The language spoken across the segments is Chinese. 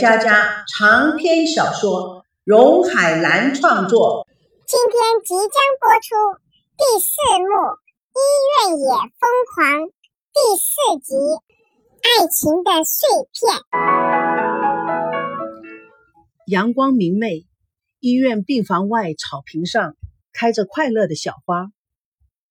佳佳长篇小说，荣海兰创作。今天即将播出第四幕《医院也疯狂》第四集《爱情的碎片》。阳光明媚，医院病房外草坪上开着快乐的小花。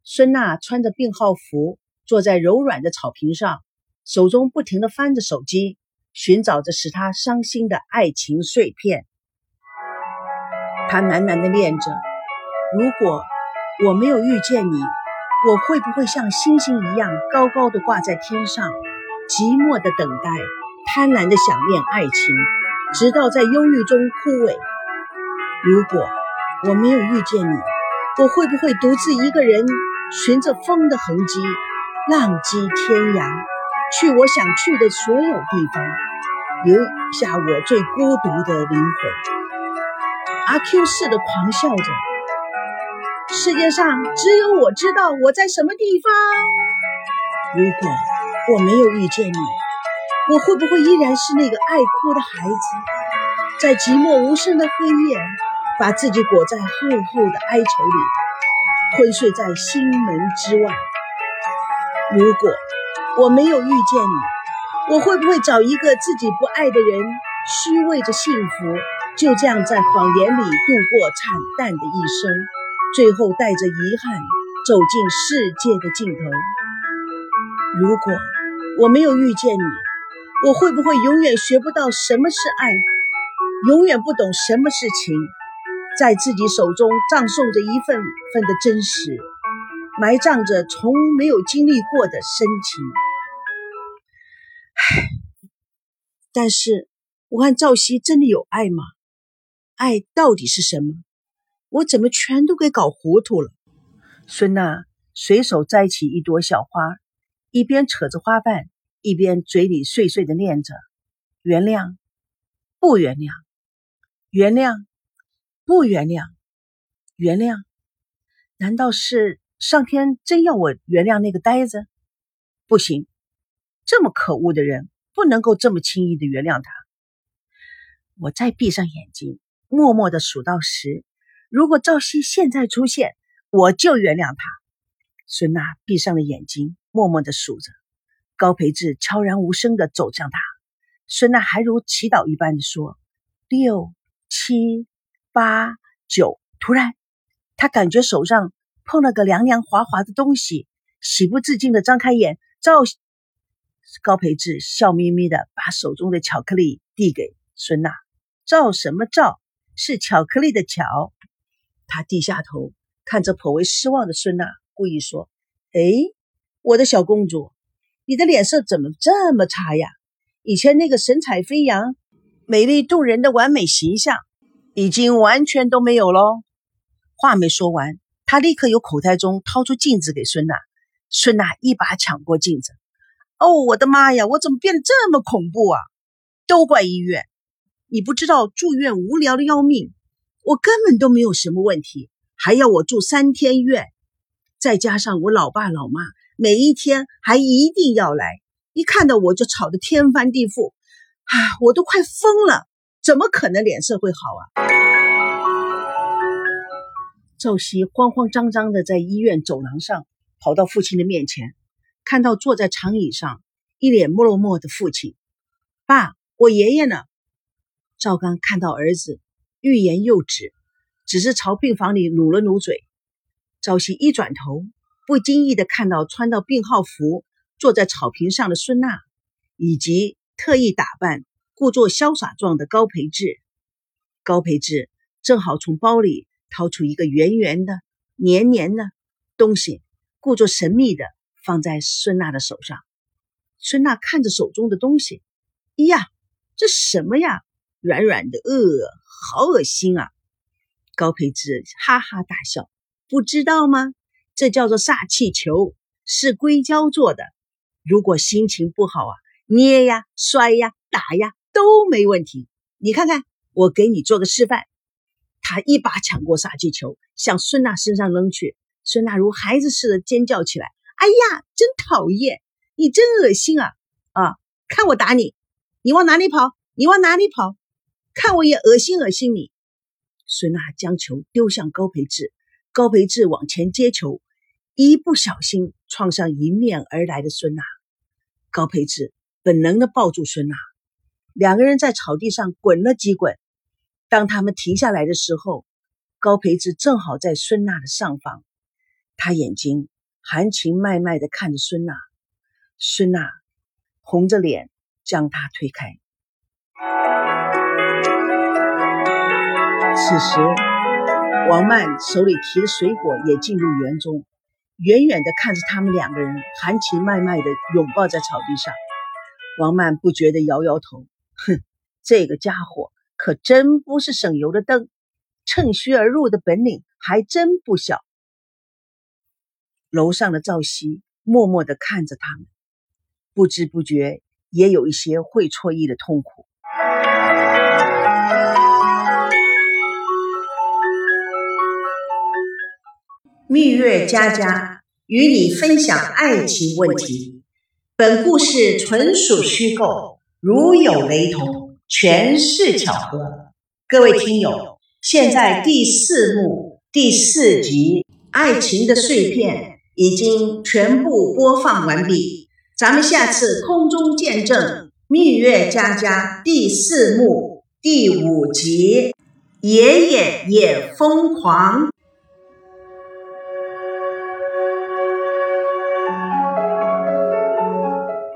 孙娜穿着病号服，坐在柔软的草坪上，手中不停地翻着手机，寻找着使她伤心的爱情碎片。她喃喃地念着：“如果我没有遇见你，我会不会像星星一样高高的挂在天上，寂寞的等待，贪婪的想念爱情，直到在忧郁中枯萎？如果我没有遇见你，我会不会独自一个人？”循着风的痕迹，浪迹天涯，去我想去的所有地方，留下我最孤独的灵魂。阿 Q 似的狂笑着，世界上只有我知道我在什么地方。如果我没有遇见你，我会不会依然是那个爱哭的孩子，在寂寞无声的黑夜，把自己裹在厚厚的哀愁里？昏睡在心门之外。如果我没有遇见你，我会不会找一个自己不爱的人，虚伪着幸福，就这样在谎言里度过惨淡的一生，最后带着遗憾走进世界的尽头？如果我没有遇见你，我会不会永远学不到什么是爱，永远不懂什么是情？在自己手中葬送着一份份的真实，埋葬着从没有经历过的深情。唉，但是我和赵熙真的有爱吗？爱到底是什么？我怎么全都给搞糊涂了？孙娜随手摘起一朵小花，一边扯着花瓣，一边嘴里碎碎的念着：“原谅，不原谅，原谅。”不原谅，原谅？难道是上天真要我原谅那个呆子？不行，这么可恶的人不能够这么轻易的原谅他。我再闭上眼睛，默默的数到十。如果赵熙现在出现，我就原谅他。孙娜闭上了眼睛，默默的数着。高培志悄然无声的走向他，孙娜还如祈祷一般的说：“六七。”八九，突然，他感觉手上碰了个凉凉滑滑的东西，喜不自禁的张开眼。赵高培志笑眯眯的把手中的巧克力递给孙娜。赵什么赵？是巧克力的巧。他低下头看着颇为失望的孙娜，故意说：“哎，我的小公主，你的脸色怎么这么差呀？以前那个神采飞扬、美丽动人的完美形象。”已经完全都没有喽。话没说完，他立刻由口袋中掏出镜子给孙娜。孙娜一把抢过镜子。哦，我的妈呀，我怎么变得这么恐怖啊？都怪医院！你不知道住院无聊的要命，我根本都没有什么问题，还要我住三天院，再加上我老爸老妈每一天还一定要来，一看到我就吵得天翻地覆，啊，我都快疯了。怎么可能脸色会好啊？赵熙慌慌张张的在医院走廊上跑到父亲的面前，看到坐在长椅上一脸落寞的父亲，爸，我爷爷呢？赵刚看到儿子欲言又止，只是朝病房里努了努嘴。赵熙一转头，不经意的看到穿到病号服坐在草坪上的孙娜，以及特意打扮。故作潇洒状的高培志，高培志正好从包里掏出一个圆圆的、黏黏的东西，故作神秘的放在孙娜的手上。孙娜看着手中的东西，呀，这什么呀？软软的，呃，好恶心啊！高培志哈哈大笑，不知道吗？这叫做煞气球，是硅胶做的。如果心情不好啊，捏呀、摔呀、打呀。都没问题，你看看，我给你做个示范。他一把抢过杀气球，向孙娜身上扔去。孙娜如孩子似的尖叫起来：“哎呀，真讨厌！你真恶心啊！啊，看我打你！你往哪里跑？你往哪里跑？看我也恶心恶心你！孙娜将球丢向高培志，高培志往前接球，一不小心撞上迎面而来的孙娜。高培志本能的抱住孙娜，两个人在草地上滚了几滚。当他们停下来的时候，高培志正好在孙娜的上方，他眼睛含情脉脉的看着孙娜，孙娜红着脸将他推开。此时，王曼手里提的水果也进入园中，远远的看着他们两个人含情脉脉的拥抱在草地上。王曼不觉得摇摇头，哼，这个家伙可真不是省油的灯，趁虚而入的本领还真不小。楼上的赵熙默默地看着他们，不知不觉也有一些会错意的痛苦。蜜月佳佳与你分享爱情问题。本故事纯属虚构，如有雷同，全是巧合。各位听友，现在第四幕第四集《爱情的碎片》已经全部播放完毕，咱们下次空中见证《蜜月佳佳》第四幕第五集《爷爷也疯狂》。